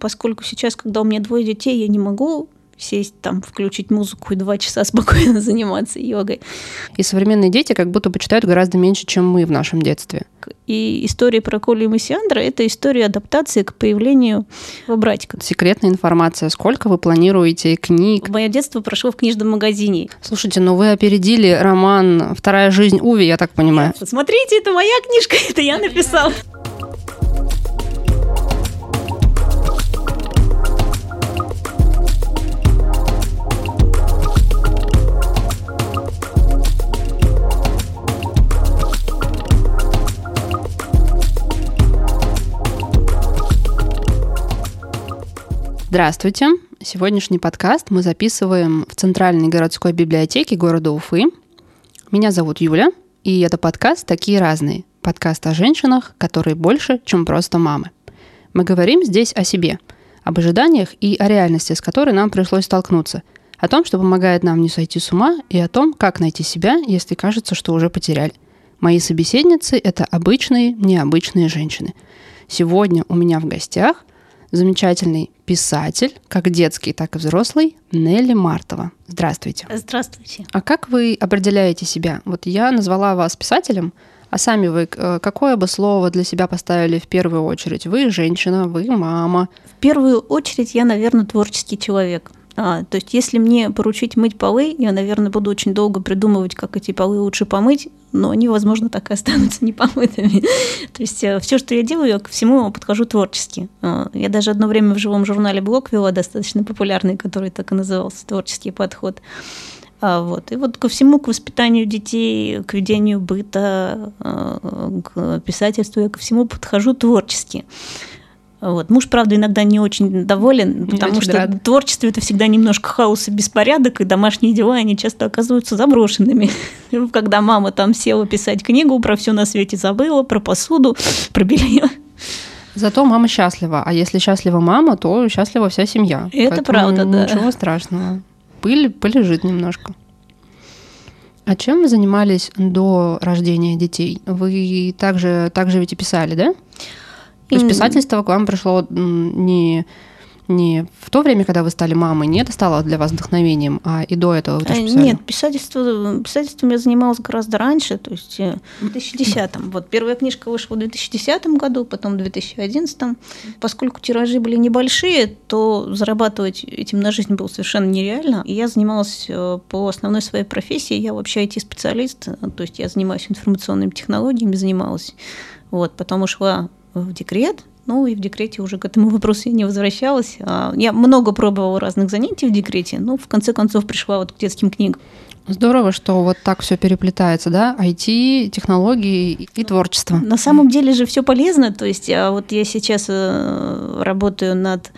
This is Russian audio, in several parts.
Поскольку сейчас, когда у меня двое детей, я не могу сесть там, включить музыку и два часа спокойно заниматься йогой. И современные дети как будто бы читают гораздо меньше, чем мы в нашем детстве. И история про Коли и Массиандра – это история адаптации к появлению братика. Секретная информация. Сколько вы планируете книг? Мое детство прошло в книжном магазине. Слушайте, ну вы опередили роман «Вторая жизнь Уви», я так понимаю. Нет, смотрите, это моя книжка, это я написал. Здравствуйте. Сегодняшний подкаст мы записываем в Центральной городской библиотеке города Уфы. Меня зовут Юля, и это подкаст «Такие разные». Подкаст о женщинах, которые больше, чем просто мамы. Мы говорим здесь о себе, об ожиданиях и о реальности, с которой нам пришлось столкнуться, о том, что помогает нам не сойти с ума, и о том, как найти себя, если кажется, что уже потеряли. Мои собеседницы — это обычные, необычные женщины. Сегодня у меня в гостях замечательный писатель, как детский, так и взрослый, Нелли Мартова. Здравствуйте. Здравствуйте. А как вы определяете себя? Вот я назвала вас писателем, а сами вы э, какое бы слово для себя поставили в первую очередь? Вы женщина, вы мама. В первую очередь я, наверное, творческий человек. А, то есть, если мне поручить мыть полы, я, наверное, буду очень долго придумывать, как эти полы лучше помыть, но они, возможно, так и останутся непомытыми. то есть, э, все, что я делаю, я ко всему подхожу творчески. А, я даже одно время в живом журнале блог вела, достаточно популярный, который так и назывался «Творческий подход». А, вот. И вот ко всему, к воспитанию детей, к ведению быта, а, к писательству я ко всему подхожу творчески. Вот. Муж, правда, иногда не очень доволен, потому очень что рад. творчество это всегда немножко хаос и беспорядок, и домашние дела, они часто оказываются заброшенными. Когда мама там села писать книгу, про все на свете забыла, про посуду, про белье. Зато мама счастлива, а если счастлива мама, то счастлива вся семья. Это Поэтому правда, да. Ничего страшного. Пыль полежит немножко. А чем вы занимались до рождения детей? Вы также, также ведь и писали, да? То есть писательство к вам пришло не не в то время, когда вы стали мамой, не это стало для вас вдохновением, а и до этого вы тоже э, писали? Нет, писательство, писательством я занималась гораздо раньше, то есть э, в 2010 м Вот первая книжка вышла в 2010 году, потом в 2011 Поскольку тиражи были небольшие, то зарабатывать этим на жизнь было совершенно нереально. И я занималась э, по основной своей профессии, я вообще IT-специалист, то есть я занимаюсь информационными технологиями, занималась. Вот, потом ушла в декрет, ну и в декрете уже к этому вопросу я не возвращалась. А, я много пробовала разных занятий в декрете, но в конце концов пришла вот к детским книгам. Здорово, что вот так все переплетается, да? IT, технологии и творчество. На самом деле же все полезно. То есть а вот я сейчас э, работаю над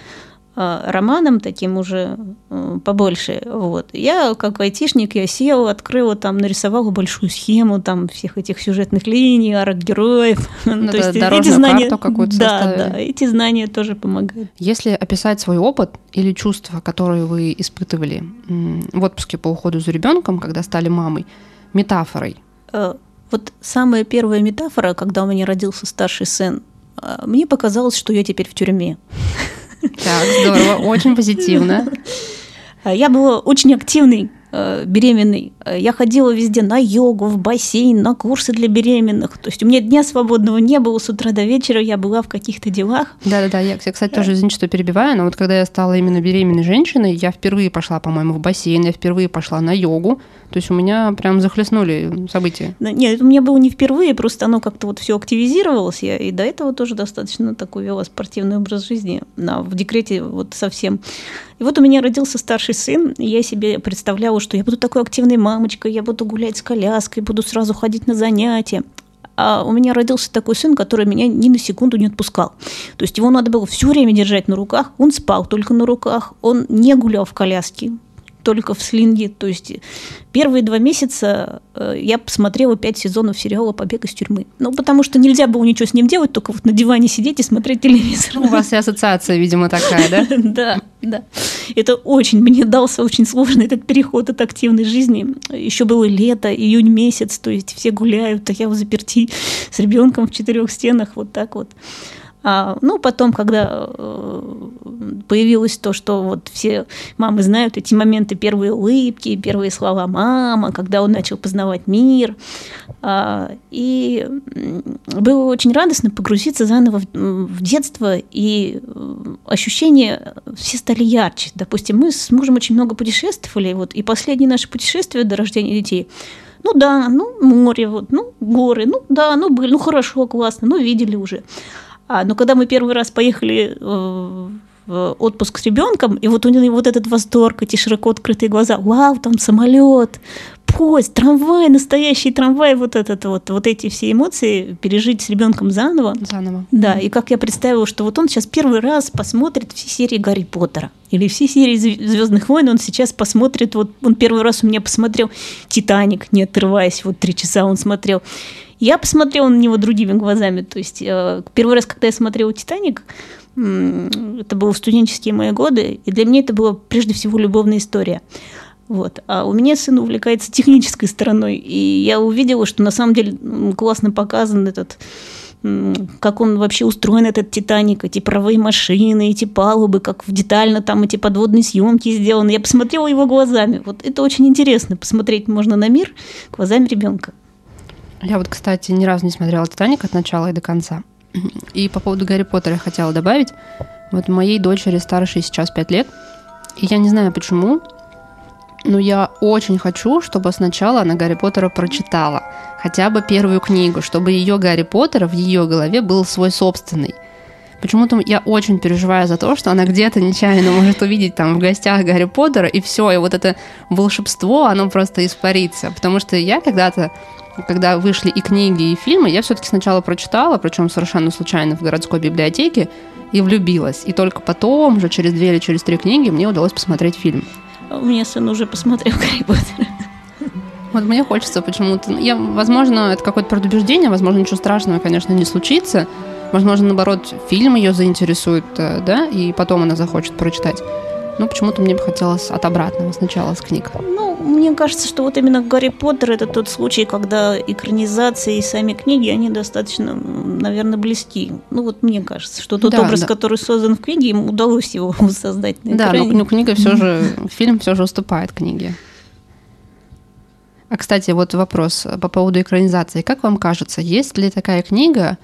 романом таким уже э, побольше. Вот. Я, как айтишник, я села, открыла, там, нарисовала большую схему там, всех этих сюжетных линий, арок героев. Ну, То есть эти знания, какую-то Да, составили. да, эти знания тоже помогают. Если описать свой опыт или чувства, которые вы испытывали в отпуске по уходу за ребенком, когда стали мамой, метафорой, э, вот самая первая метафора, когда у меня родился старший сын, мне показалось, что я теперь в тюрьме. Так, здорово, очень позитивно. Я была очень активной беременной. Я ходила везде на йогу, в бассейн, на курсы для беременных. То есть у меня дня свободного не было с утра до вечера, я была в каких-то делах. Да-да-да, я, кстати, тоже, извините, что перебиваю, но вот когда я стала именно беременной женщиной, я впервые пошла, по-моему, в бассейн, я впервые пошла на йогу. То есть у меня прям захлестнули события. Нет, у меня было не впервые, просто оно как-то вот все активизировалось. Я и до этого тоже достаточно такой вела спортивный образ жизни. На, в декрете вот совсем. И вот у меня родился старший сын, и я себе представляла, что я буду такой активной мамочкой, я буду гулять с коляской, буду сразу ходить на занятия. А у меня родился такой сын, который меня ни на секунду не отпускал. То есть его надо было все время держать на руках, он спал только на руках, он не гулял в коляске, только в слинге. То есть первые два месяца э, я посмотрела пять сезонов сериала «Побег из тюрьмы». Ну, потому что нельзя было ничего с ним делать, только вот на диване сидеть и смотреть телевизор. У вас и ассоциация, видимо, такая, да? Да, да. Это очень мне дался очень сложный этот переход от активной жизни. Еще было лето, июнь месяц, то есть все гуляют, а я в заперти с ребенком в четырех стенах, вот так вот. А, ну, потом, когда э, появилось то, что вот все мамы знают эти моменты, первые улыбки, первые слова «мама», когда он начал познавать мир. А, и было очень радостно погрузиться заново в детство, и э, ощущения все стали ярче. Допустим, мы с мужем очень много путешествовали, вот, и последнее наше путешествие до рождения детей – ну да, ну море, вот, ну горы, ну да, ну были, ну хорошо, классно, ну видели уже. А, но когда мы первый раз поехали э, в отпуск с ребенком, и вот у него вот этот восторг, эти широко открытые глаза, вау, там самолет, поезд, трамвай, настоящий трамвай, вот этот вот, вот эти все эмоции пережить с ребенком заново. Заново. Да, и как я представила, что вот он сейчас первый раз посмотрит все серии Гарри Поттера или все серии Звездных войн, он сейчас посмотрит, вот он первый раз у меня посмотрел Титаник, не отрываясь, вот три часа он смотрел. Я посмотрела на него другими глазами. То есть э, первый раз, когда я смотрела «Титаник», это было студенческие мои годы, и для меня это была прежде всего любовная история. Вот. А у меня сын увлекается технической стороной, и я увидела, что на самом деле классно показан этот как он вообще устроен, этот Титаник, эти паровые машины, эти палубы, как детально там эти подводные съемки сделаны. Я посмотрела его глазами. Вот это очень интересно, посмотреть можно на мир глазами ребенка. Я вот, кстати, ни разу не смотрела «Титаник» от начала и до конца. И по поводу Гарри Поттера я хотела добавить. Вот моей дочери старшей сейчас 5 лет. И я не знаю почему, но я очень хочу, чтобы сначала она Гарри Поттера прочитала. Хотя бы первую книгу, чтобы ее Гарри Поттера в ее голове был свой собственный. Почему-то я очень переживаю за то, что она где-то нечаянно может увидеть там в гостях Гарри Поттера, и все, и вот это волшебство, оно просто испарится. Потому что я когда-то когда вышли и книги, и фильмы, я все-таки сначала прочитала, причем совершенно случайно в городской библиотеке, и влюбилась. И только потом, уже через две или через три книги, мне удалось посмотреть фильм. У меня сын уже посмотрел Гарри Поттера. Вот мне хочется почему-то... Я, возможно, это какое-то предубеждение, возможно, ничего страшного, конечно, не случится. Возможно, наоборот, фильм ее заинтересует, э, да, и потом она захочет прочитать. Но почему-то мне бы хотелось от обратного, сначала с книг. Ну, мне кажется, что вот именно Гарри Поттер это тот случай, когда экранизации и сами книги, они достаточно, наверное, близки. Ну вот мне кажется, что тот да, образ, да. который создан в книге, им удалось его создать на экране. Да, но, но книга все же, фильм все же уступает книге. А, кстати, вот вопрос по поводу экранизации. Как вам кажется, есть ли такая книга,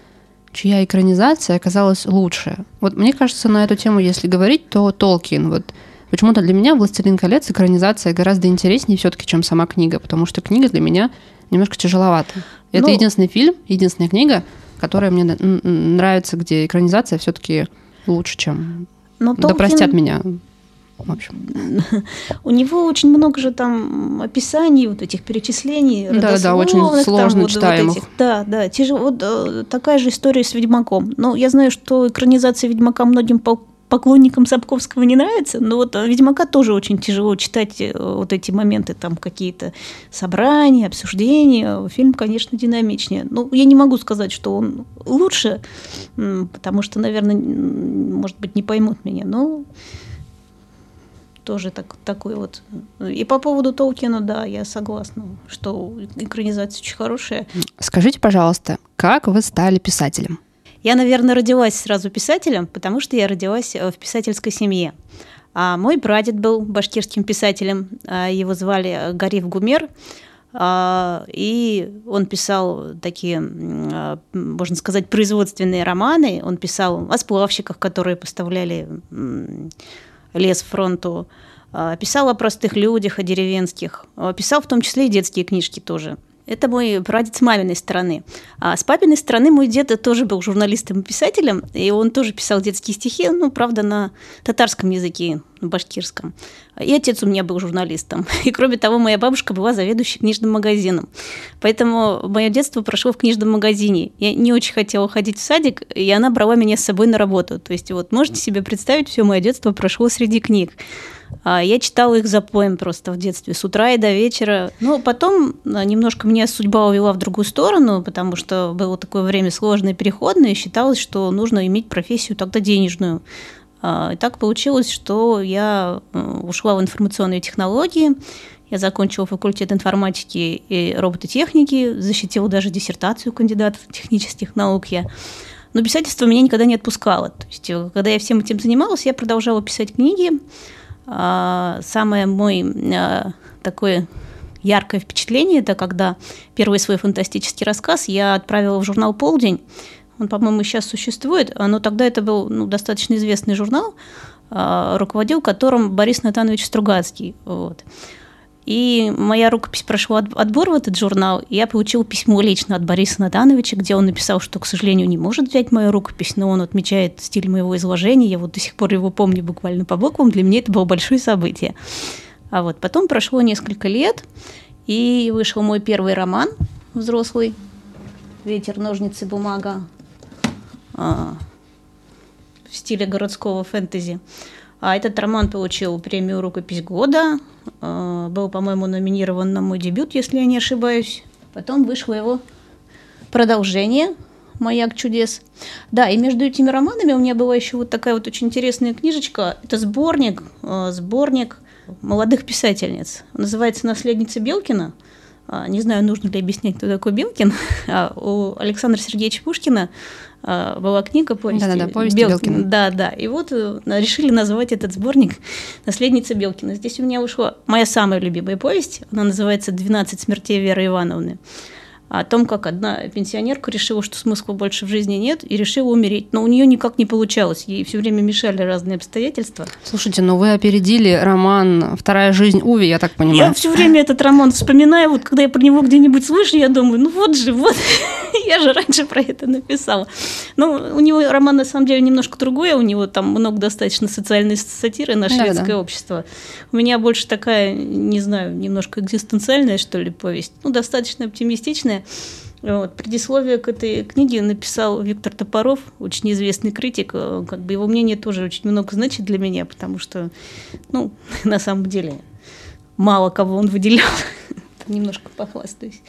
чья экранизация оказалась лучше? Вот мне кажется, на эту тему, если говорить, то Толкин. Вот Почему-то для меня «Властелин колец» экранизация гораздо интереснее все-таки, чем сама книга, потому что книга для меня немножко тяжеловата. Это ну, единственный фильм, единственная книга, которая мне нравится, где экранизация все-таки лучше, чем... Но да простят меня в общем. У него очень много же там описаний, вот этих перечислений. Да, да, очень сложно там, читаемых. Вот этих. Да, да. Тяжело. Вот э, такая же история с Ведьмаком. Но я знаю, что экранизация Ведьмака многим поклонникам Сапковского не нравится, но вот Ведьмака тоже очень тяжело читать э, вот эти моменты, там какие-то собрания, обсуждения. Фильм, конечно, динамичнее. Ну, я не могу сказать, что он лучше, потому что, наверное, может быть, не поймут меня, но тоже так, такой вот. И по поводу Толкина, да, я согласна, что экранизация очень хорошая. Скажите, пожалуйста, как вы стали писателем? Я, наверное, родилась сразу писателем, потому что я родилась э, в писательской семье. А мой прадед был башкирским писателем, а, его звали э, Гариф Гумер, а, и он писал такие, а, можно сказать, производственные романы. Он писал о сплавщиках, которые поставляли лес фронту, писал о простых людях, о деревенских, писал в том числе и детские книжки тоже. Это мой прадед с маминой стороны. А с папиной стороны мой дед тоже был журналистом и писателем, и он тоже писал детские стихи, ну, правда, на татарском языке, на башкирском. И отец у меня был журналистом. И, кроме того, моя бабушка была заведующей книжным магазином. Поэтому мое детство прошло в книжном магазине. Я не очень хотела ходить в садик, и она брала меня с собой на работу. То есть вот можете себе представить, все мое детство прошло среди книг. А, я читала их запоем просто в детстве, с утра и до вечера. Ну, потом а, немножко меня судьба увела в другую сторону, потому что было такое время сложное, переходное, и считалось, что нужно иметь профессию тогда денежную. А, и так получилось, что я ушла в информационные технологии, я закончила факультет информатики и робототехники, защитила даже диссертацию кандидата технических наук я. Но писательство меня никогда не отпускало. То есть, э, когда я всем этим занималась, я продолжала писать книги. А, самое мой а, такое яркое впечатление, это когда первый свой фантастический рассказ я отправила в журнал «Полдень». Он, по-моему, сейчас существует, но тогда это был ну, достаточно известный журнал, а, руководил которым Борис Натанович Стругацкий. Вот. И моя рукопись прошла отбор в этот журнал, и я получила письмо лично от Бориса Натановича, где он написал, что, к сожалению, не может взять мою рукопись, но он отмечает стиль моего изложения. Я вот до сих пор его помню буквально по буквам. Для меня это было большое событие. А вот потом прошло несколько лет, и вышел мой первый роман взрослый «Ветер, ножницы, бумага» в стиле городского фэнтези. А этот роман получил премию «Рукопись года», а, был, по-моему, номинирован на мой дебют, если я не ошибаюсь. Потом вышло его продолжение «Маяк чудес». Да, и между этими романами у меня была еще вот такая вот очень интересная книжечка. Это сборник, а, сборник молодых писательниц. Называется «Наследница Белкина». А, не знаю, нужно ли объяснять, кто такой Белкин. У Александра Сергеевича Пушкина а, была книга повести. Да, да, да, повести Белкина. Белкина. Да, да. И вот э, решили назвать этот сборник «Наследница Белкина». Здесь у меня ушла моя самая любимая повесть. Она называется «12 смертей Веры Ивановны» о том, как одна пенсионерка решила, что смысла больше в жизни нет, и решила умереть. Но у нее никак не получалось, ей все время мешали разные обстоятельства. Слушайте, ну вы опередили роман «Вторая жизнь Уви», я так понимаю. Я все время этот роман вспоминаю, вот когда я про него где-нибудь слышу, я думаю, ну вот же, вот, я же раньше про это написала. Но у него роман на самом деле немножко другой, у него там много достаточно социальной сатиры на шведское да, да. общество. У меня больше такая, не знаю, немножко экзистенциальная, что ли, повесть, ну, достаточно оптимистичная, вот. Предисловие к этой книге написал Виктор Топоров, очень известный критик. Как бы его мнение тоже очень много значит для меня, потому что, ну, на самом деле, мало кого он выделял. Немножко похвастаюсь.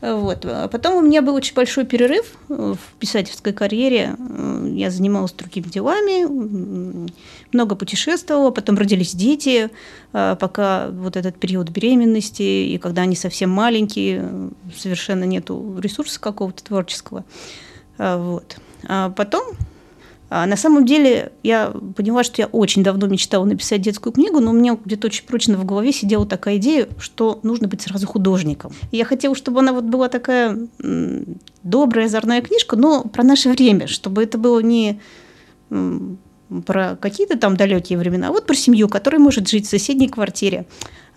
Вот. Потом у меня был очень большой перерыв э, в писательской карьере. Э, я занималась другими делами, много путешествовала, потом родились дети, э, пока вот этот период беременности, и когда они совсем маленькие, совершенно нету ресурса какого-то творческого. Вот. А потом на самом деле я поняла, что я очень давно мечтала написать детскую книгу, но у меня где-то очень прочно в голове сидела такая идея, что нужно быть сразу художником. Я хотела, чтобы она вот была такая добрая, озорная книжка, но про наше время, чтобы это было не про какие-то там далекие времена, а вот про семью, которая может жить в соседней квартире.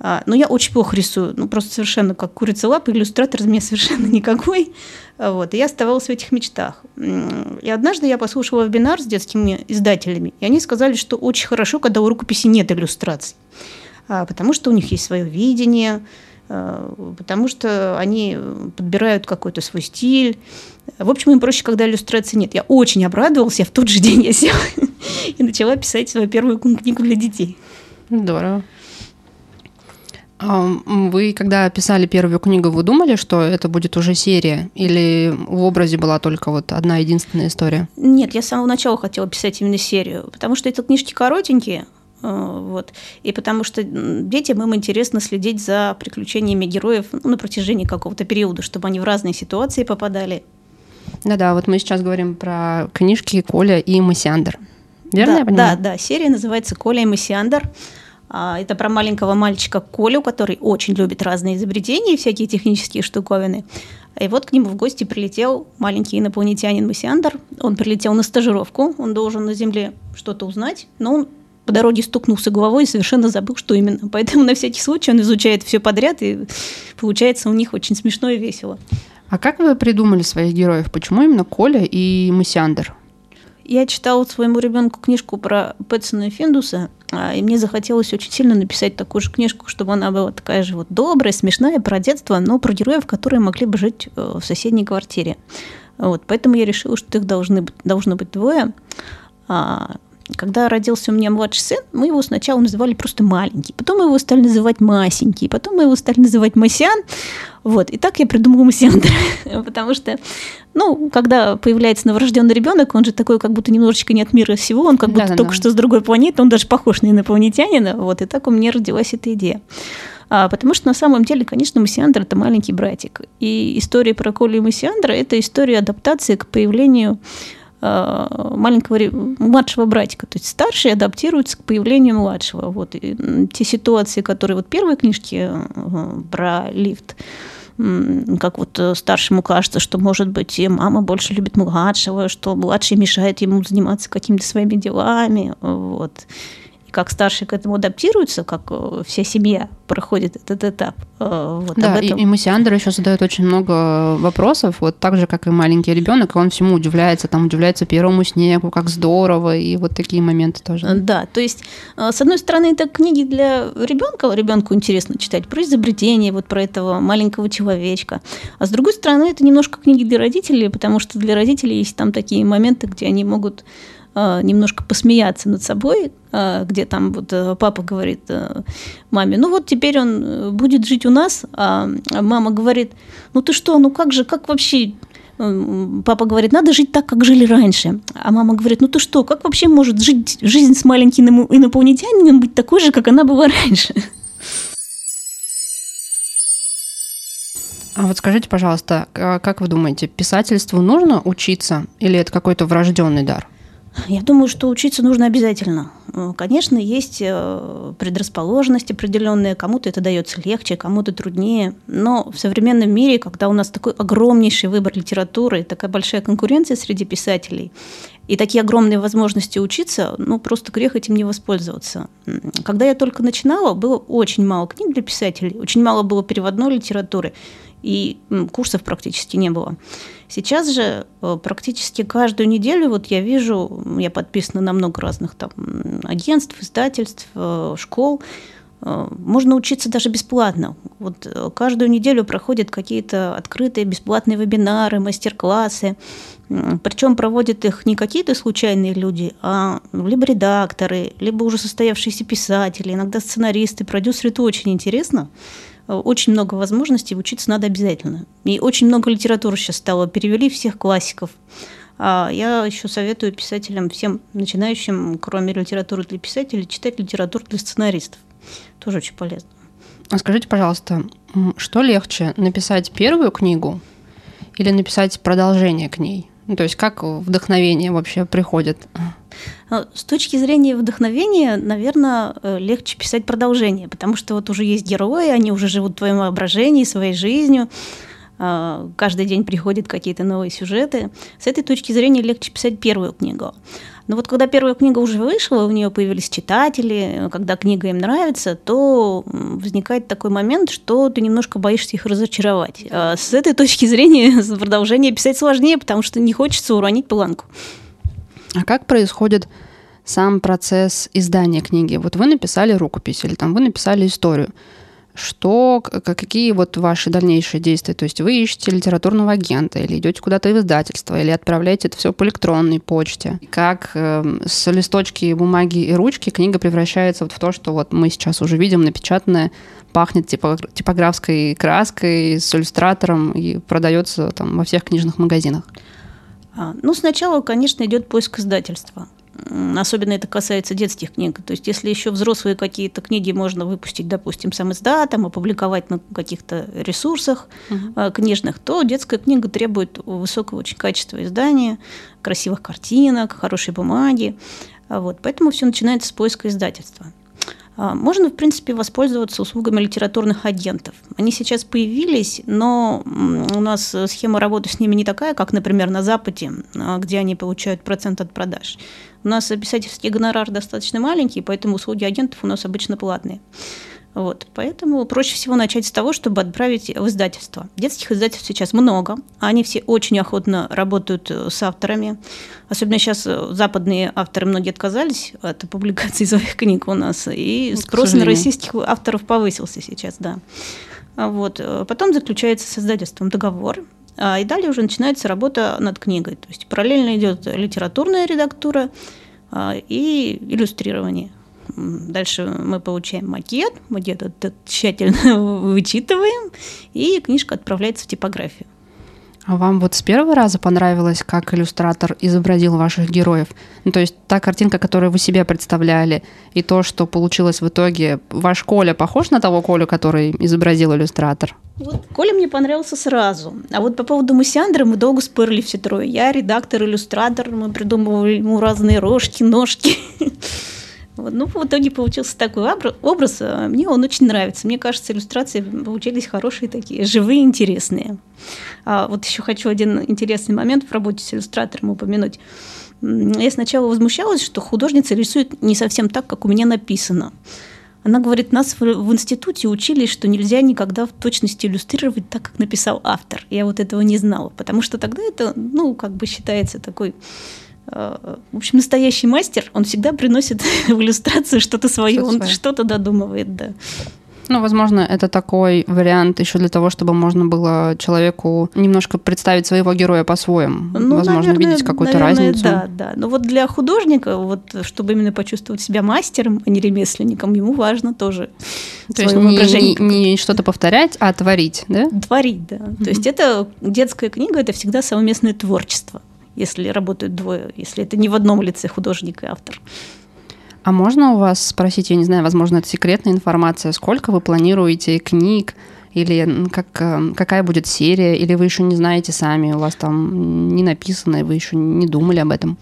А, но я очень плохо рисую, ну просто совершенно как курица лапа, иллюстратор из меня совершенно никакой. Вот, и я оставалась в этих мечтах. И однажды я послушала вебинар с детскими издателями, и они сказали, что очень хорошо, когда у рукописи нет иллюстраций, а, потому что у них есть свое видение, а, потому что они подбирают какой-то свой стиль. В общем, им проще, когда иллюстрации нет. Я очень обрадовалась, я в тот же день я села и начала писать свою первую книгу для детей. Здорово. Вы, когда писали первую книгу, вы думали, что это будет уже серия? Или в образе была только вот одна единственная история? Нет, я с самого начала хотела писать именно серию, потому что это книжки коротенькие, э, вот. И потому что детям им интересно следить за приключениями героев ну, на протяжении какого-то периода, чтобы они в разные ситуации попадали. Да-да, вот мы сейчас говорим про книжки Коля и Массиандр. Верно да, я понимаю? Да, да, серия называется «Коля и Массиандр». А, это про маленького мальчика Колю, который очень любит разные изобретения и всякие технические штуковины. И вот к нему в гости прилетел маленький инопланетянин Массиандр. Он прилетел на стажировку, он должен на Земле что-то узнать, но он по дороге стукнулся головой и совершенно забыл, что именно. Поэтому на всякий случай он изучает все подряд, и получается у них очень смешно и весело. А как вы придумали своих героев? Почему именно Коля и Массиандр? Я читала своему ребенку книжку про Пэтсона и Финдуса, а, и мне захотелось очень сильно написать такую же книжку, чтобы она была такая же вот добрая, смешная, про детство, но про героев, которые могли бы жить э, в соседней квартире. Вот, поэтому я решила, что их должны, должно быть двое. А, когда родился у меня младший сын, мы его сначала называли просто маленький, потом мы его стали называть масенький, потом мы его стали называть Масян. Вот. И так я придумала Масяндра, потому что, ну, когда появляется новорожденный ребенок, он же такой, как будто немножечко не от мира всего, он как будто да, только да. что с другой планеты, он даже похож на инопланетянина. Вот. И так у меня родилась эта идея. А, потому что на самом деле, конечно, Массиандр – это маленький братик. И история про Колю и Массиандра – это история адаптации к появлению маленького младшего братика. То есть старший адаптируется к появлению младшего. Вот. И те ситуации, которые вот первые книжки э, про лифт, как вот старшему кажется, что, может быть, мама больше любит младшего, что младший мешает ему заниматься какими-то своими делами. Вот как старшие к этому адаптируются, как э, вся семья проходит этот этап. Э, вот да, этом... и, и Массиандр еще задает очень много вопросов, вот так же, как и маленький ребенок, он всему удивляется, там удивляется первому снегу, как здорово, и вот такие моменты тоже. Э, да, то есть, с одной стороны, это книги для ребенка, ребенку интересно читать про изобретение, вот про этого маленького человечка, а с другой стороны, это немножко книги для родителей, потому что для родителей есть там такие моменты, где они могут немножко посмеяться над собой, э, где там вот э, папа говорит маме, ну вот теперь он будет жить у нас, а мама говорит, ну ты что, ну как же, как вообще Папа говорит, надо жить так, как жили раньше. А мама говорит, ну ты что, как вообще может жить жизнь с маленьким инопланетянином быть такой же, как она была раньше? А вот скажите, пожалуйста, как вы думаете, писательству нужно учиться или это какой-то врожденный дар? Я думаю, что учиться нужно обязательно. Э, конечно, есть э, предрасположенность определенная, кому-то это дается легче, кому-то труднее. Но в современном мире, когда у нас такой огромнейший выбор литературы, такая большая конкуренция среди писателей, и такие огромные возможности учиться, ну, просто грех этим не воспользоваться. Когда я только начинала, было очень мало книг для писателей, очень мало было переводной литературы и курсов практически не было. Сейчас же э, практически каждую неделю вот я вижу, я подписана на много разных там агентств, издательств, э, школ, э, можно учиться даже бесплатно. Вот каждую неделю проходят какие-то открытые бесплатные вебинары, мастер-классы. Причем проводят их не какие-то случайные люди, а либо редакторы, либо уже состоявшиеся писатели, иногда сценаристы, продюсеры. Это очень интересно очень много возможностей, учиться надо обязательно. И очень много литературы сейчас стало, перевели всех классиков. А я еще советую писателям, всем начинающим, кроме литературы для писателей, читать литературу для сценаристов. Тоже очень полезно. А скажите, пожалуйста, что легче, написать первую книгу или написать продолжение к ней? Ну, то есть как вдохновение вообще приходит? А, с точки зрения вдохновения, наверное, э, легче писать продолжение, потому что вот уже есть герои, они уже живут в твоем воображении, своей жизнью, а, каждый день приходят какие-то новые сюжеты. С этой точки зрения легче писать первую книгу. Но вот когда первая книга уже вышла, у нее появились читатели, когда книга им нравится, то возникает такой момент, что ты немножко боишься их разочаровать. А с этой точки зрения продолжение писать сложнее, потому что не хочется уронить планку. А как происходит сам процесс издания книги? Вот вы написали рукопись или там вы написали историю. Что, какие вот ваши дальнейшие действия? То есть вы ищете литературного агента или идете куда-то в издательство, или отправляете это все по электронной почте? Как э, с листочки бумаги и ручки книга превращается вот в то, что вот мы сейчас уже видим напечатанное, пахнет типографской краской с иллюстратором и продается там во всех книжных магазинах? А, ну, сначала, конечно, идет поиск издательства. Особенно это касается детских книг. То есть, если еще взрослые какие-то книги можно выпустить, допустим, сам издатом, опубликовать на каких-то ресурсах uh-huh. книжных, то детская книга требует высокого очень качества издания, красивых картинок, хорошей бумаги. Вот. Поэтому все начинается с поиска издательства. А, можно, в принципе, воспользоваться услугами литературных агентов. Они сейчас появились, но у нас схема работы с ними не такая, как, например, на Западе, а, где они получают процент от продаж. У нас писательский гонорар достаточно маленький, поэтому услуги агентов у нас обычно платные. Вот, поэтому проще всего начать с того, чтобы отправить в издательство. Детских издательств сейчас много, они все очень охотно работают э, с авторами. Особенно сейчас э, западные авторы многие отказались от публикации своих книг у нас, и ну, спрос на российских авторов повысился сейчас, да. А вот. Э, потом заключается с издательством договор, а, и далее уже начинается работа над книгой. То есть параллельно идет литературная редактура а, и иллюстрирование. Дальше мы получаем макет, макет этот тщательно вычитываем, и книжка отправляется в типографию. А вам вот с первого раза понравилось, как иллюстратор изобразил ваших героев? Ну, то есть та картинка, которую вы себе представляли, и то, что получилось в итоге. Ваш Коля похож на того Колю, который изобразил иллюстратор? Вот Коля мне понравился сразу. А вот по поводу Мусиандра мы долго спорили все трое. Я редактор, иллюстратор, мы придумывали ему разные рожки, ножки. Ну, в итоге получился такой образ. А мне он очень нравится. Мне кажется, иллюстрации получились хорошие такие, живые, интересные. А вот еще хочу один интересный момент в работе с иллюстратором упомянуть. Я сначала возмущалась, что художница рисует не совсем так, как у меня написано. Она говорит, нас в институте учили, что нельзя никогда в точности иллюстрировать так, как написал автор. Я вот этого не знала, потому что тогда это, ну, как бы считается такой в общем, настоящий мастер, он всегда приносит в иллюстрацию что-то свое, что он что-то додумывает, да. Ну, возможно, это такой вариант еще для того, чтобы можно было человеку немножко представить своего героя по-своему. Ну, возможно, наверное, видеть какую-то наверное, разницу. Да, да. Но вот для художника, вот, чтобы именно почувствовать себя мастером, а не ремесленником, ему важно тоже То есть не, не, не что-то повторять, а творить, да? Творить, да. Mm-hmm. То есть это детская книга, это всегда совместное творчество если работают двое, если это не в одном лице художник и автор. А можно у вас спросить, я не знаю, возможно, это секретная информация, сколько вы планируете книг, или как, э, какая будет серия, или вы еще не знаете сами, у вас там не написано, и вы еще не думали об этом?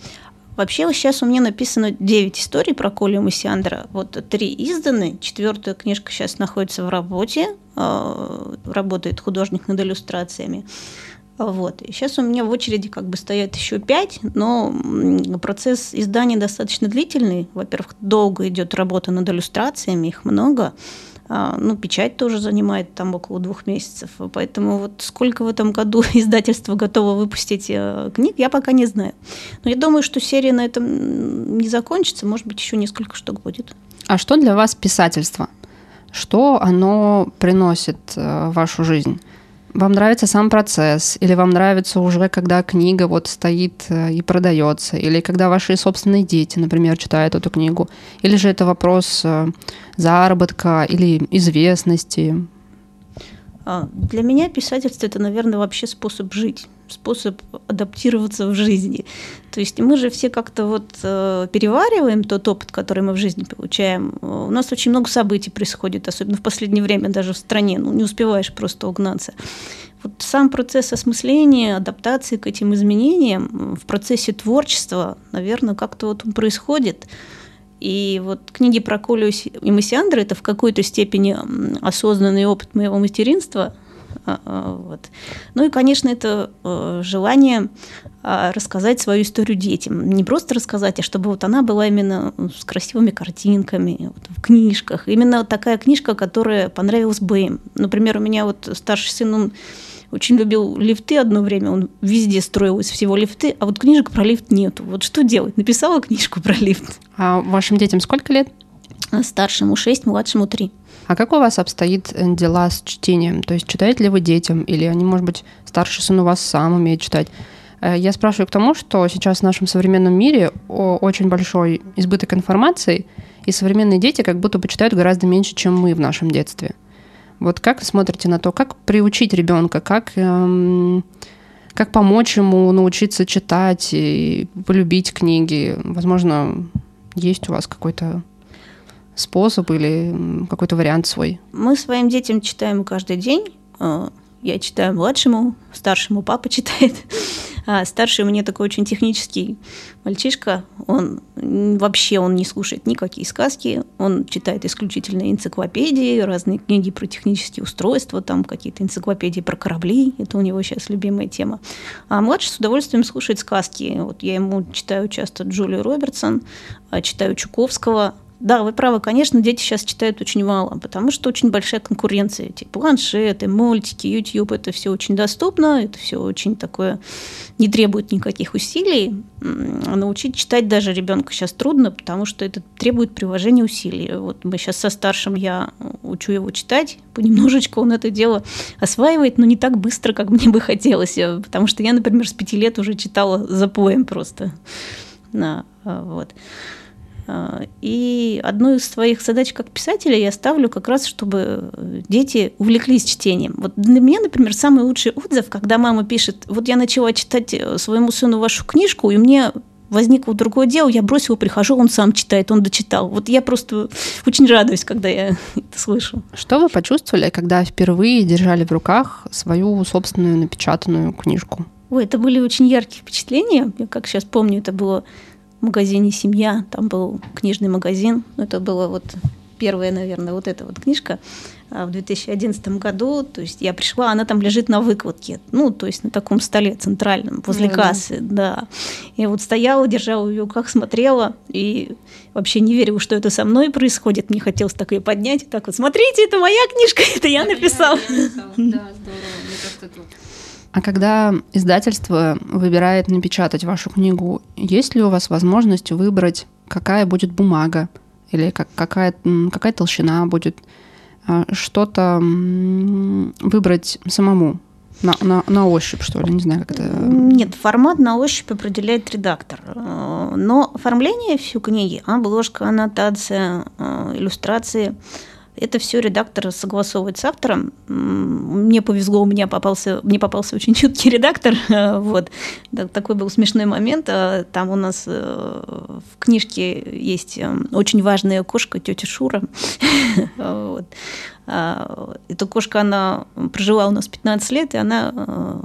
Вообще сейчас у меня написано 9 историй про Колю Масиандра. Вот три изданы, четвертая книжка сейчас находится в работе, э, работает художник над иллюстрациями. Вот. И сейчас у меня в очереди как бы стоят еще пять, но процесс издания достаточно длительный. Во-первых, долго идет работа над иллюстрациями, их много. А, ну, печать тоже занимает там около двух месяцев. Поэтому вот сколько в этом году издательство готово выпустить э, книг, я пока не знаю. Но я думаю, что серия на этом не закончится, может быть, еще несколько штук будет. А что для вас писательство? Что оно приносит э, в вашу жизнь? Вам нравится сам процесс, или вам нравится уже, когда книга вот стоит э, и продается, или когда ваши собственные дети, например, читают эту книгу, или же это вопрос э, заработка или известности? А, для меня писательство это, наверное, вообще способ жить способ адаптироваться в жизни. То есть мы же все как-то вот э, перевариваем тот опыт, который мы в жизни получаем. У нас очень много событий происходит, особенно в последнее время даже в стране. Ну, не успеваешь просто угнаться. Вот сам процесс осмысления, адаптации к этим изменениям в процессе творчества, наверное, как-то вот он происходит. И вот книги про Колю и Массиандра – это в какой-то степени осознанный опыт моего материнства – а, а, вот. Ну и, конечно, это э, желание а, рассказать свою историю детям. Не просто рассказать, а чтобы вот она была именно с красивыми картинками, вот, в книжках. Именно такая книжка, которая понравилась бы им. Например, у меня вот старший сын, он очень любил лифты одно время, он везде строил из всего лифты, а вот книжек про лифт нету. Вот что делать? Написала книжку про лифт. А вашим детям сколько лет? Старшему 6, младшему 3. А как у вас обстоит э, дела с чтением? То есть читаете ли вы детям, или они, может быть, старший сын у вас сам умеет читать? Э, я спрашиваю к тому, что сейчас в нашем современном мире очень большой избыток информации, и современные дети как будто бы читают гораздо меньше, чем мы в нашем детстве. Вот как смотрите на то, как приучить ребенка, как, эм, как помочь ему научиться читать и полюбить книги? Возможно, есть у вас какой-то способ или какой-то вариант свой? Мы своим детям читаем каждый день. Э, я читаю младшему, старшему папа читает. А старший у меня такой очень технический мальчишка. Он вообще он не слушает никакие сказки. Он читает исключительно энциклопедии, разные книги про технические устройства, там какие-то энциклопедии про корабли. Это у него сейчас любимая тема. А младший с удовольствием слушает сказки. Вот я ему читаю часто Джулию Робертсон, а читаю Чуковского, да, вы правы, конечно, дети сейчас читают очень мало, потому что очень большая конкуренция. Эти планшеты, мультики, YouTube, это все очень доступно, это все очень такое, не требует никаких усилий. А научить читать даже ребенка сейчас трудно, потому что это требует приложения усилий. Вот мы сейчас со старшим я учу его читать, понемножечку он это дело осваивает, но не так быстро, как мне бы хотелось, потому что я, например, с пяти лет уже читала за поем просто. Да, вот. А, и одну из своих задач как писателя я ставлю как раз, чтобы дети увлеклись чтением. Вот для меня, например, самый лучший отзыв, когда мама пишет, вот я начала читать э, своему сыну вашу книжку, и мне возникло другое дело, я бросила, прихожу, он сам читает, он дочитал. Вот я просто очень радуюсь, когда я это слышу. Что вы почувствовали, когда впервые держали в руках свою собственную напечатанную книжку? Ой, это были очень яркие впечатления. Я как сейчас помню, это было магазине «Семья», там был книжный магазин. Это было вот первая, наверное, вот эта вот книжка а, в 2011 году. То есть я пришла, она там лежит на выкладке, ну, то есть на таком столе центральном, возле ну, кассы, да. Я вот стояла, держала ее как смотрела, и вообще не верила, что это со мной происходит. Мне хотелось так ее поднять, так вот, смотрите, это моя книжка, это я написала. Да, здорово, мне кажется, это а когда издательство выбирает напечатать вашу книгу, есть ли у вас возможность выбрать, какая будет бумага или как, какая, какая толщина будет, а, что-то выбрать самому? На, на, на ощупь, что ли? Не знаю, как это... Нет, формат на ощупь определяет редактор. Э, но оформление всю книги, обложка, аннотация, э, иллюстрации – это все редактор согласовывает с автором. Мне повезло, у меня попался, мне попался очень чуткий редактор. Вот. Такой был смешной момент. А, там у нас э, в книжке есть э, очень важная кошка, тетя Шура. А, эта кошка, она прожила у нас 15 лет, и она э,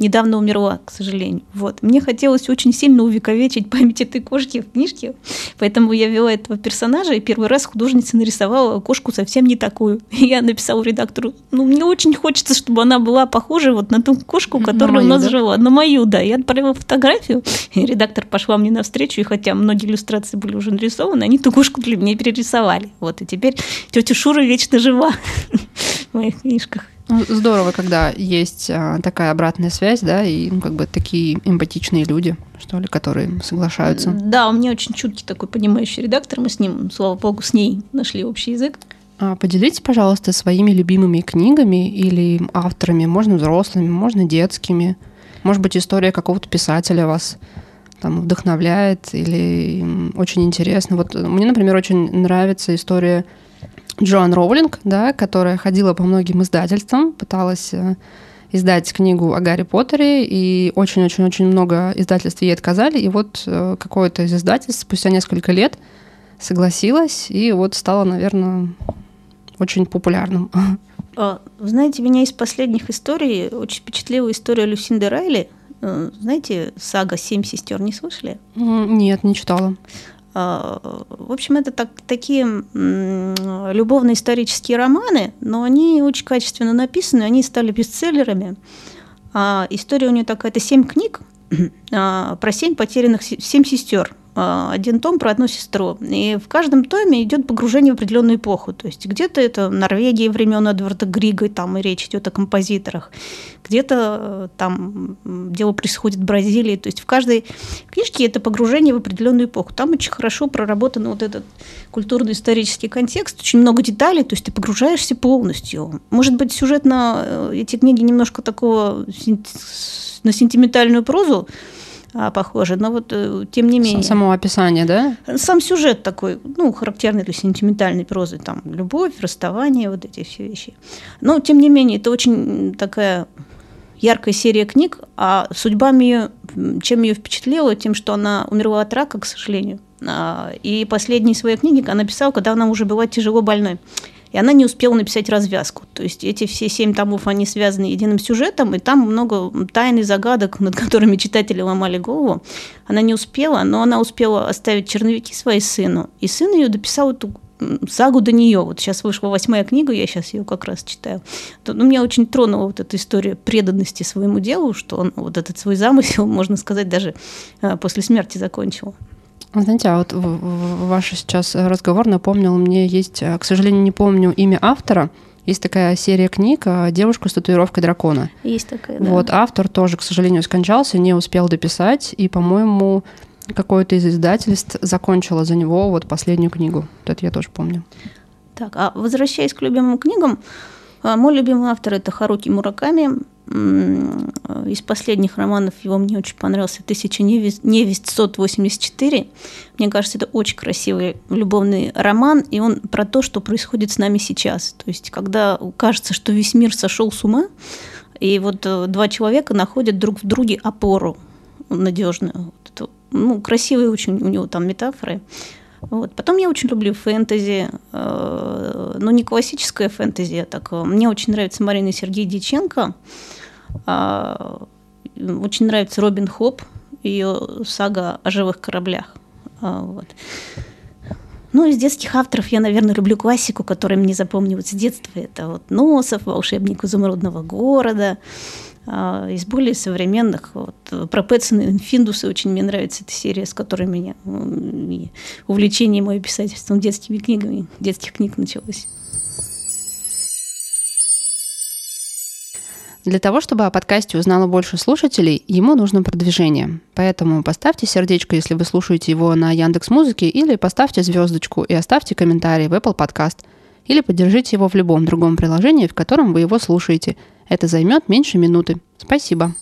недавно умерла, к сожалению. Вот. Мне хотелось очень сильно увековечить память этой кошки в книжке, поэтому я вела этого персонажа, и первый раз художница нарисовала кошку совсем не такую. И я написала редактору, ну, мне очень хочется, чтобы она была похожа вот на ту кошку, которая мою, у нас да? жила, на мою, да. Я отправила фотографию, и редактор пошла мне навстречу, и хотя многие иллюстрации были уже нарисованы, они ту кошку для меня перерисовали. Вот, и теперь тетя Шура вечно жива в моих книжках. Ну, здорово, когда есть а, такая обратная связь, да, и ну, как бы такие эмпатичные люди, что ли, которые соглашаются. Да, у меня очень чуткий такой понимающий редактор, мы с ним, слава богу, с ней нашли общий язык. А поделитесь, пожалуйста, своими любимыми книгами или авторами, можно взрослыми, можно детскими. Может быть, история какого-то писателя вас там вдохновляет или очень интересно. Вот мне, например, очень нравится история Джоан Роулинг, да, которая ходила по многим издательствам, пыталась э, издать книгу о Гарри Поттере, и очень-очень-очень много издательств ей отказали, и вот э, какое-то из издательств спустя несколько лет согласилась, и вот стала, наверное, очень популярным. А, знаете, меня из последних историй очень впечатлила история Люсинды Райли. Э, знаете, сага «Семь сестер» не слышали? Нет, не читала. А, в общем, это так, такие любовно-исторические романы, но они очень качественно написаны, они стали бестселлерами. А история у нее такая, это семь книг а, про семь потерянных, семь сестер. А, один том про одну сестру. И в каждом томе идет погружение в определенную эпоху. То есть где-то это Норвегия времен Эдварда Грига, там и речь идет о композиторах. Где-то э, там дело происходит в Бразилии. То есть в каждой книжке это погружение в определенную эпоху. Там очень хорошо проработан вот этот культурно-исторический контекст, очень много деталей, то есть ты погружаешься полностью. Может быть, сюжет на э, эти книги немножко такого на сентиментальную прозу, похоже, но вот э, тем не менее. Само описание, да? Сам сюжет такой, ну, характерный для сентиментальной прозы, там, любовь, расставание, вот эти все вещи. Но, тем не менее, это очень такая яркая серия книг, а судьба ее, чем ее впечатлила, тем, что она умерла от рака, к сожалению. А, и последние свои книги она писала, когда она уже была тяжело больной и она не успела написать развязку. То есть эти все семь томов, они связаны единым сюжетом, и там много тайн и загадок, над которыми читатели ломали голову. Она не успела, но она успела оставить черновики своей сыну, и сын ее дописал эту сагу до нее. Вот сейчас вышла восьмая книга, я сейчас ее как раз читаю. Ну, меня очень тронула вот эта история преданности своему делу, что он вот этот свой замысел, можно сказать, даже э, после смерти закончил. Знаете, а вот ваш сейчас разговор напомнил мне, есть, э, к сожалению, не помню имя автора, есть такая серия книг э, «Девушка с татуировкой дракона». Есть такая, да. Вот автор тоже, к сожалению, скончался, не успел дописать, и, по-моему, какое-то из издательств закончило за него вот последнюю книгу. Вот это я тоже помню. Так, а возвращаясь к любимым книгам, э, мой любимый автор – это Харуки Мураками. Из последних романов его мне очень понравился «Тысяча невест, невест 184». Мне кажется, это очень красивый любовный роман, и он про то, что происходит с нами сейчас. То есть, когда кажется, что весь мир сошел с ума, и вот э, два человека находят друг в друге опору надежную. Ну, красивые очень у него там метафоры. Вот. Потом я очень люблю фэнтези, э, но не классическое фэнтези, а так. Э, мне очень нравится Марина Сергей Диченко, очень нравится Робин Хоп, ее сага о живых кораблях. Э, вот. Ну, из детских авторов я, наверное, люблю классику, которая мне запомнилась с детства. Это вот Носов, «Волшебник изумрудного города», а, из более современных, вот, про Пэтсона и Финдуса очень мне нравится эта серия, с которой меня увлечение мое писательством детскими книгами, детских книг началось. Для того, чтобы о подкасте узнало больше слушателей, ему нужно продвижение. Поэтому поставьте сердечко, если вы слушаете его на Яндекс Музыке, или поставьте звездочку и оставьте комментарий в Apple Podcast. Или поддержите его в любом другом приложении, в котором вы его слушаете – это займет меньше минуты. Спасибо.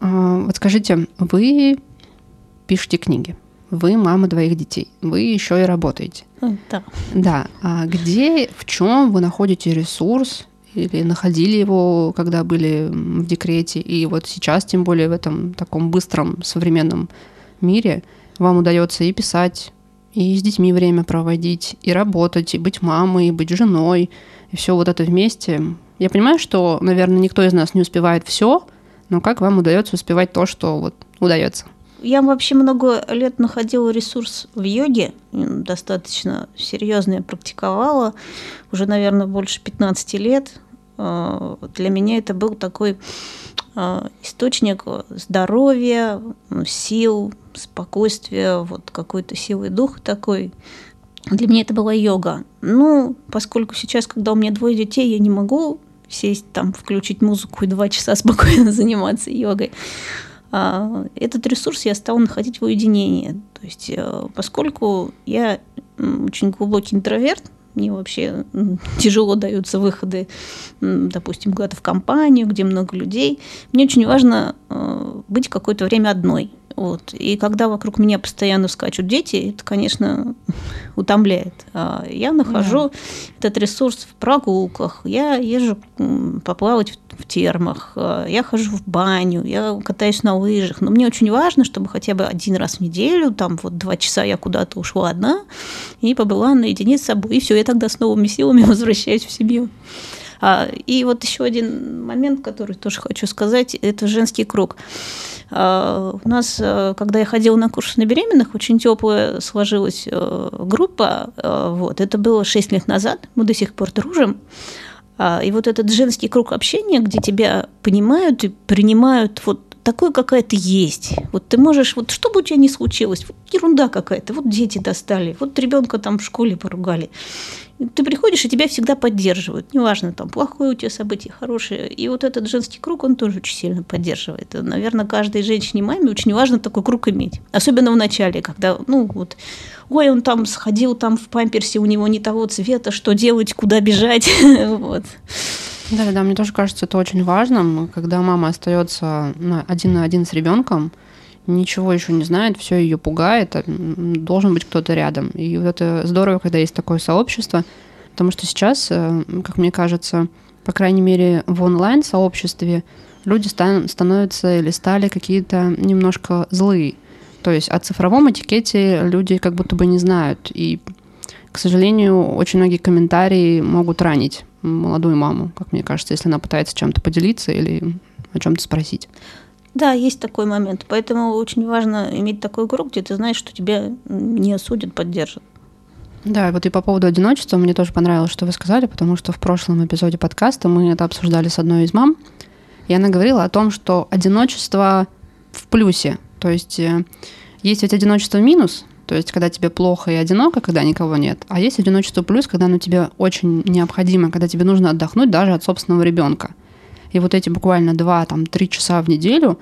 А, вот скажите, вы пишете книги, вы мама двоих детей, вы еще и работаете. Да. Да. А где, в чем вы находите ресурс или находили его, когда были в декрете, и вот сейчас, тем более в этом таком быстром современном мире, вам удается и писать, и с детьми время проводить, и работать, и быть мамой, и быть женой, и все вот это вместе. Я понимаю, что, наверное, никто из нас не успевает все, но как вам удается успевать то, что вот удается? Я вообще много лет находила ресурс в йоге, достаточно серьезно я практиковала, уже, наверное, больше 15 лет. А, для меня это был такой а, источник здоровья, сил, спокойствия, вот какой-то силы духа такой. Для меня это была йога. Ну, поскольку сейчас, когда у меня двое детей, я не могу сесть там, включить музыку и два часа спокойно заниматься йогой. А, этот ресурс я стала находить в уединении. То есть, э, поскольку я очень глубокий интроверт, мне вообще тяжело даются выходы, допустим, куда-то в компанию, где много людей. Мне очень важно э, быть какое-то время одной. Вот. И когда вокруг меня постоянно скачут дети, это, конечно, утомляет. А я нахожу да. этот ресурс в прогулках, я езжу поплавать в термах, а я хожу в баню, я катаюсь на лыжах. Но мне очень важно, чтобы хотя бы один раз в неделю, там вот два часа я куда-то ушла одна и побыла наедине с собой. И все, я тогда с новыми силами возвращаюсь в семью. А, и вот еще один момент, который тоже хочу сказать, это женский круг. А, у нас, э, когда я ходила на курсы на беременных, очень теплая сложилась э, группа. Э, вот. Это было 6 лет назад, мы до сих пор дружим. А, и вот этот женский круг общения, где тебя понимают и принимают вот такой, какая ты есть. Вот ты можешь, вот что бы у тебя ни случилось, вот ерунда какая-то, вот дети достали, вот ребенка там в школе поругали. Ты приходишь, и тебя всегда поддерживают. Неважно, там, плохое у тебя событие, хорошее. И вот этот женский круг, он тоже очень сильно поддерживает. Наверное, каждой женщине маме очень важно такой круг иметь. Особенно в начале, когда, ну, вот, ой, он там сходил там в памперсе, у него не того цвета, что делать, куда бежать. вот. Да, да, мне тоже кажется это очень важным, когда мама остается один на один с ребенком, ничего еще не знает, все ее пугает, а, должен быть кто-то рядом. И вот это здорово, когда есть такое сообщество, потому что сейчас, э, как мне кажется, по крайней мере, в онлайн-сообществе люди стан- становятся или стали какие-то немножко злые. То есть о цифровом этикете люди как будто бы не знают. И, к сожалению, очень многие комментарии могут ранить молодую маму, как мне кажется, если она пытается чем-то поделиться или о чем-то спросить. Да, есть такой момент. Поэтому очень важно иметь такой круг, где ты знаешь, что тебя не осудят, поддержат. Да, вот и по поводу одиночества мне тоже понравилось, что вы сказали, потому что в прошлом эпизоде подкаста мы это обсуждали с одной из мам, и она говорила о том, что одиночество в плюсе. То есть э, есть ведь одиночество минус, то есть когда тебе плохо и одиноко, когда никого нет, а есть одиночество плюс, когда оно тебе очень необходимо, когда тебе нужно отдохнуть даже от собственного ребенка. И вот эти буквально 2-3 часа в неделю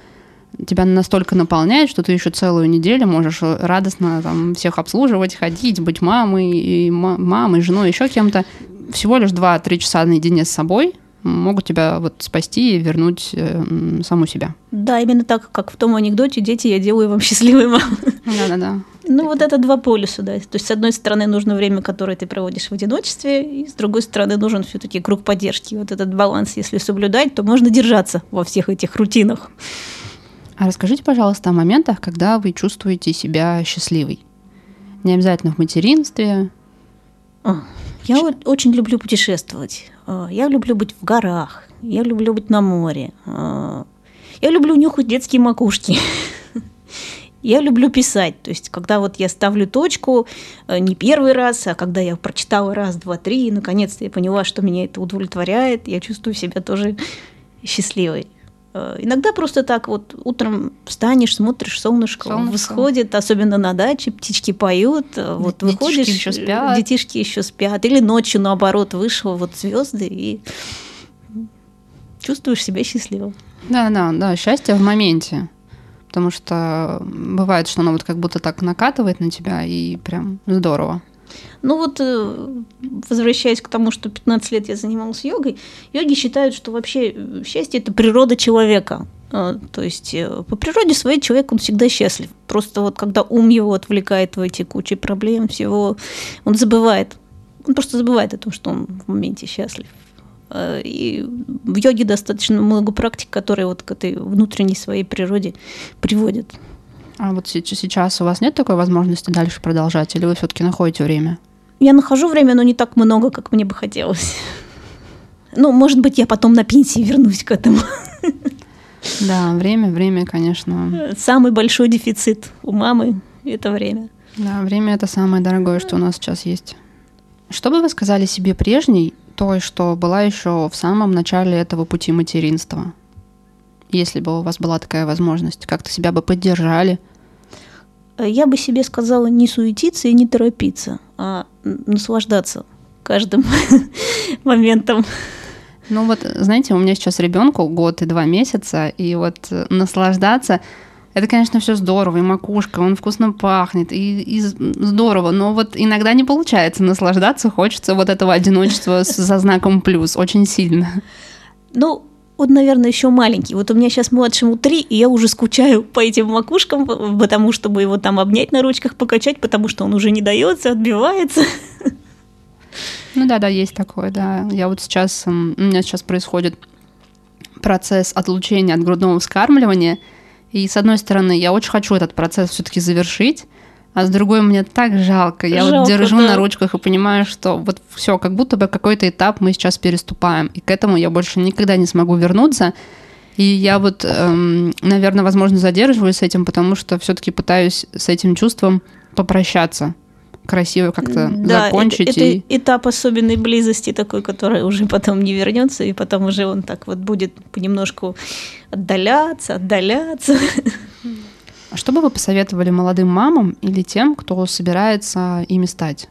тебя настолько наполняет, что ты еще целую неделю можешь радостно там всех обслуживать, ходить, быть мамой, и мамой, женой, еще кем-то. всего лишь 2-3 часа наедине с собой могут тебя вот спасти и вернуть э, саму себя. Да, именно так, как в том анекдоте «Дети, я делаю вам счастливой мамой». Да-да-да. Ну, вот это два полюса, да. То есть, с одной стороны, нужно время, которое ты проводишь в одиночестве, и с другой стороны, нужен все таки круг поддержки. Вот этот баланс, если соблюдать, то можно держаться во всех этих рутинах. А расскажите, пожалуйста, о моментах, когда вы чувствуете себя счастливой. Не обязательно в материнстве. Я вот очень люблю путешествовать. А, я люблю быть в горах. Я люблю быть на море. А, я люблю нюхать детские макушки. Я люблю писать, то есть когда вот я ставлю точку э, не первый раз, а когда я прочитала раз, два, три, и наконец-то я поняла, что меня это удовлетворяет, я чувствую себя тоже счастливой. Э, иногда просто так вот утром встанешь, смотришь, солнышко, солнышко. восходит, особенно на даче, птички поют, э, вот детишки выходишь, еще спят. детишки еще спят, или ночью наоборот вышел вот звезды и чувствуешь себя счастливым. Да, да, да, счастье в моменте потому что бывает, что оно вот как будто так накатывает на тебя, и прям здорово. Ну вот, э, возвращаясь к тому, что 15 лет я занималась йогой, йоги считают, что вообще э, счастье – это природа человека. А, то есть э, по природе своей человек, он всегда счастлив. Просто вот когда ум его отвлекает в эти кучи проблем, всего, он забывает. Он просто забывает о том, что он в моменте счастлив. Э, и в йоге достаточно много практик, которые вот к этой внутренней своей природе приводят. А вот сейчас у вас нет такой возможности дальше продолжать, или вы все-таки находите время? Я нахожу время, но не так много, как мне бы хотелось. Ну, может быть, я потом на пенсии вернусь к этому. Да, время, время, конечно. Самый большой дефицит у мамы – это время. Да, время – это самое дорогое, что у нас сейчас есть. Что бы вы сказали себе прежней, той, что была еще в самом начале этого пути материнства. Если бы у вас была такая возможность, как-то себя бы поддержали. Я бы себе сказала не суетиться и не торопиться, а наслаждаться каждым моментом. Ну вот, знаете, у меня сейчас ребенку год и два месяца, и вот наслаждаться это, конечно, все здорово, и макушка, он вкусно пахнет, и, и здорово, но вот иногда не получается наслаждаться, хочется вот этого одиночества со знаком плюс очень сильно. Ну, вот, наверное, еще маленький. Вот у меня сейчас младшему три, и я уже скучаю по этим макушкам, потому чтобы его там обнять на ручках, покачать, потому что он уже не дается, отбивается. Ну да, да, есть такое, да. Я вот сейчас, у меня сейчас происходит процесс отлучения от грудного вскармливания – и с одной стороны, я очень хочу этот процесс все-таки завершить, а с другой мне так жалко. Я жалко, вот держу да. на ручках и понимаю, что вот все, как будто бы какой-то этап мы сейчас переступаем. И к этому я больше никогда не смогу вернуться. И я вот, эм, наверное, возможно, задерживаюсь с этим, потому что все-таки пытаюсь с этим чувством попрощаться красиво как-то да, закончить. Это, и... это этап особенной близости такой, который уже потом не вернется, и потом уже он так вот будет понемножку отдаляться, отдаляться. Что бы вы посоветовали молодым мамам или тем, кто собирается ими стать?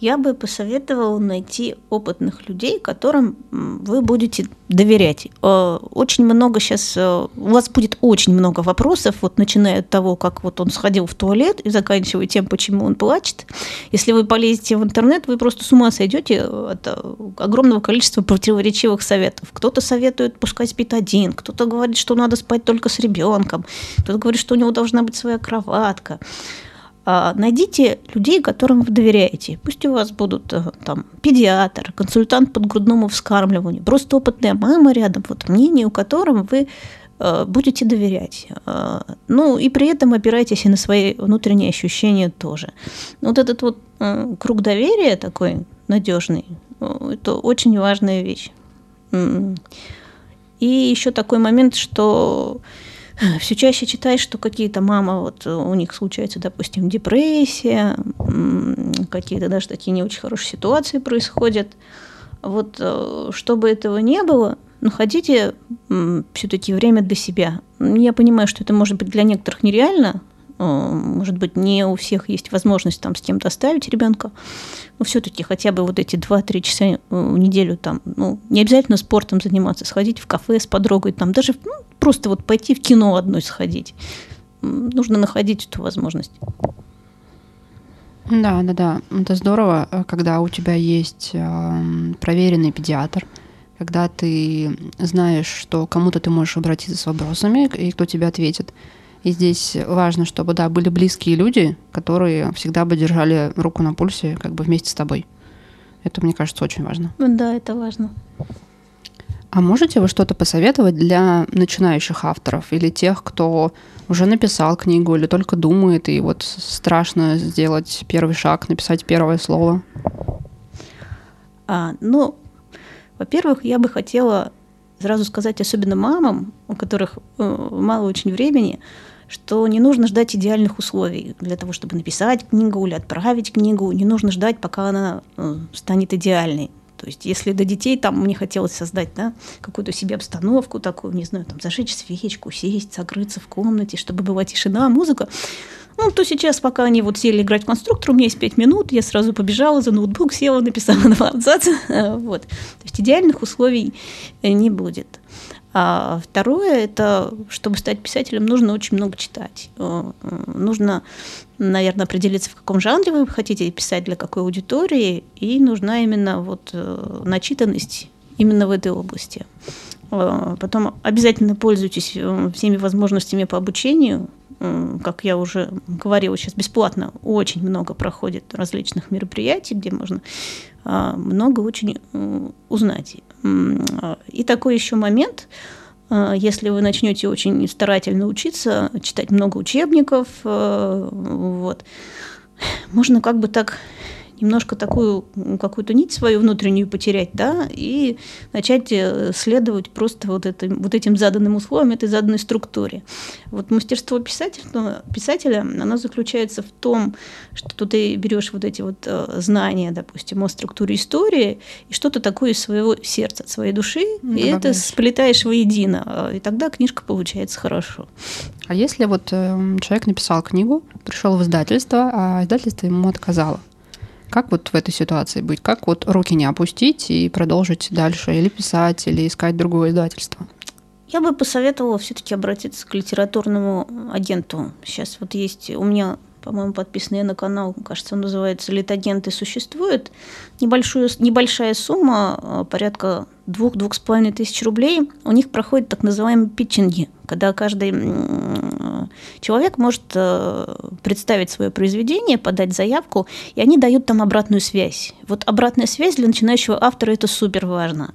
Я бы посоветовала найти опытных людей, которым вы будете доверять. Э, очень много сейчас, э, у вас будет очень много вопросов, вот начиная от того, как вот он сходил в туалет и заканчивая тем, почему он плачет. Если вы полезете в интернет, вы просто с ума сойдете от э, огромного количества противоречивых советов. Кто-то советует пускай спит один, кто-то говорит, что надо спать только с ребенком, кто-то говорит, что у него должна быть своя кроватка. А, найдите людей, которым вы доверяете. Пусть у вас будут э, там педиатр, консультант по грудному вскармливанию, просто опытная мама рядом, вот мнение, у которого вы э, будете доверять. А, ну и при этом опирайтесь и на свои внутренние ощущения тоже. Вот этот вот э, круг доверия такой надежный, это очень важная вещь. И еще такой момент, что все чаще читаешь, что какие-то мамы, вот у них случается, допустим, депрессия, какие-то даже такие не очень хорошие ситуации происходят. Вот э, чтобы этого не было, находите все-таки время для себя. Я понимаю, что это может быть для некоторых нереально, Э, может быть, не у всех есть возможность там с кем-то оставить ребенка, но все-таки хотя бы вот эти 2-3 часа э, в неделю там, ну, не обязательно спортом заниматься, сходить в кафе с подругой, там даже ну, просто вот пойти в кино одной сходить. Нужно находить эту возможность. Да, да, да. Это здорово, э, когда у тебя есть э, проверенный педиатр, когда ты знаешь, что кому-то ты можешь обратиться с вопросами, и кто тебе ответит. И здесь важно, чтобы, да, были близкие люди, которые всегда бы держали руку на пульсе как бы вместе с тобой. Это, мне кажется, очень важно. Да, это важно. А можете вы что-то посоветовать для начинающих авторов или тех, кто уже написал книгу или только думает, и вот страшно сделать первый шаг, написать первое слово? А, ну, во-первых, я бы хотела сразу сказать, особенно мамам, у которых э, мало очень времени, что не нужно ждать идеальных условий для того, чтобы написать книгу или отправить книгу. Не нужно ждать, пока она э, станет идеальной. То есть, если до детей там мне хотелось создать да, какую-то себе обстановку такую, не знаю, там зажечь свечку, сесть, закрыться в комнате, чтобы была тишина, музыка, ну, то сейчас, пока они вот сели играть в конструктор, у меня есть пять минут, я сразу побежала за ноутбук, села, написала два абзаца. Вот. То есть идеальных условий э, не будет. А второе, это, чтобы стать писателем, нужно очень много читать. Э, нужно, наверное, определиться, в каком жанре вы хотите писать, для какой аудитории, и нужна именно вот э, начитанность именно в этой области. Э, потом обязательно пользуйтесь всеми возможностями по обучению. Как я уже говорила, сейчас бесплатно очень много проходит различных мероприятий, где можно много очень узнать. И такой еще момент, э, если вы начнете очень старательно учиться, читать много учебников, э, вот, можно как бы так немножко такую какую-то нить свою внутреннюю потерять, да, и начать э, следовать просто вот, этим, вот этим заданным условиям, этой заданной структуре. Вот мастерство писателя, писателя, оно заключается в том, что ты берешь вот эти вот э, знания, допустим, о структуре истории, и что-то такое из своего сердца, от своей души, ну, и это сплетаешь воедино, и тогда книжка получается хорошо. А если вот э, человек написал книгу, пришел в издательство, а издательство ему отказало, как вот в этой ситуации быть? Как вот руки не опустить и продолжить дальше или писать, или искать другое издательство? Я бы посоветовала все-таки обратиться к литературному агенту. Сейчас вот есть у меня по-моему, подписанные на канал, кажется, он называется «Литагенты существует». Небольшую, небольшая сумма, а, порядка двух-двух с половиной тысяч рублей, у них проходят так называемые питчинги, когда каждый человек может э, представить свое произведение, подать заявку, и они дают там обратную связь. Вот обратная связь для начинающего автора это супер важно.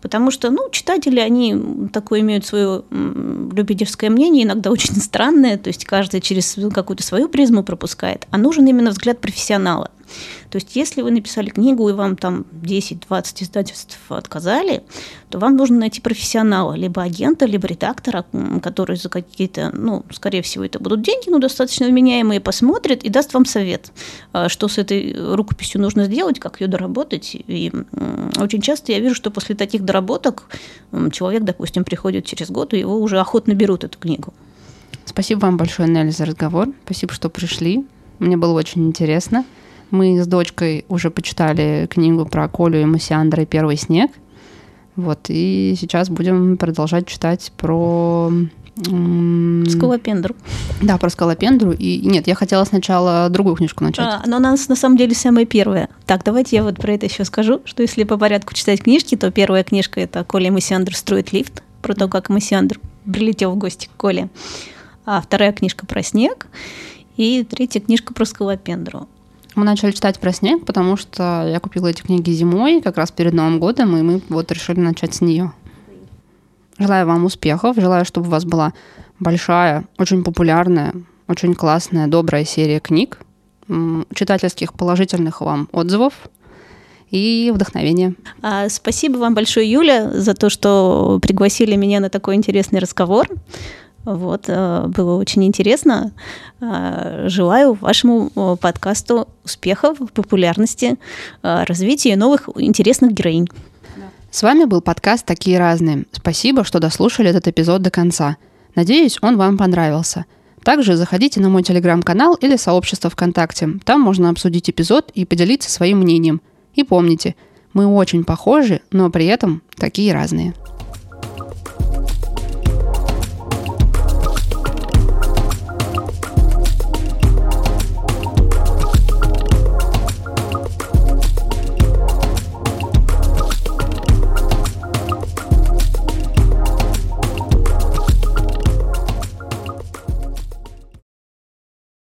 Потому что, ну, читатели, они такое имеют свое любительское мнение, иногда очень странное, то есть каждый через какую-то свою призму пропускает, а нужен именно взгляд профессионала. То есть, если вы написали книгу, и вам там 10-20 издательств отказали, то вам нужно найти профессионала, либо агента, либо редактора, который за какие-то, ну, скорее всего, это будут деньги, но достаточно вменяемые, посмотрит и даст вам совет, а, что с этой рукописью нужно сделать, как ее доработать. И очень часто я вижу, что после таких доработок человек, допустим, приходит через год, и его уже охотно берут эту книгу. Спасибо вам большое, Нелли, за разговор. Спасибо, что пришли. Мне было очень интересно. Мы с дочкой уже почитали книгу про Колю и Массиандра и «Первый снег». Вот, и сейчас будем продолжать читать про... Скалопендру. Да, про скалопендру. И нет, я хотела сначала другую книжку начать. А, но она на самом деле самая первая. Так, давайте я вот про это еще скажу, что если по порядку читать книжки, то первая книжка это Коля и Массиандр строит лифт, про то, как Массиандр прилетел в гости к Коле. А вторая книжка про снег. И третья книжка про скалопендру. Мы начали читать про снег, потому что я купила эти книги зимой, как раз перед Новым годом, и мы вот решили начать с нее. Желаю вам успехов, желаю, чтобы у вас была большая, очень популярная, очень классная, добрая серия книг, читательских положительных вам отзывов и вдохновения. А, спасибо вам большое, Юля, за то, что пригласили меня на такой интересный разговор. Вот, э, было очень интересно. Э, желаю вашему э, подкасту успехов, популярности, развития новых интересных героинь. С вами был подкаст «Такие разные». Спасибо, что дослушали этот эпизод до конца. Надеюсь, он вам понравился. Также заходите на мой телеграм-канал или сообщество ВКонтакте. Там можно обсудить эпизод и поделиться своим мнением. И помните, мы очень похожи, но при этом такие разные.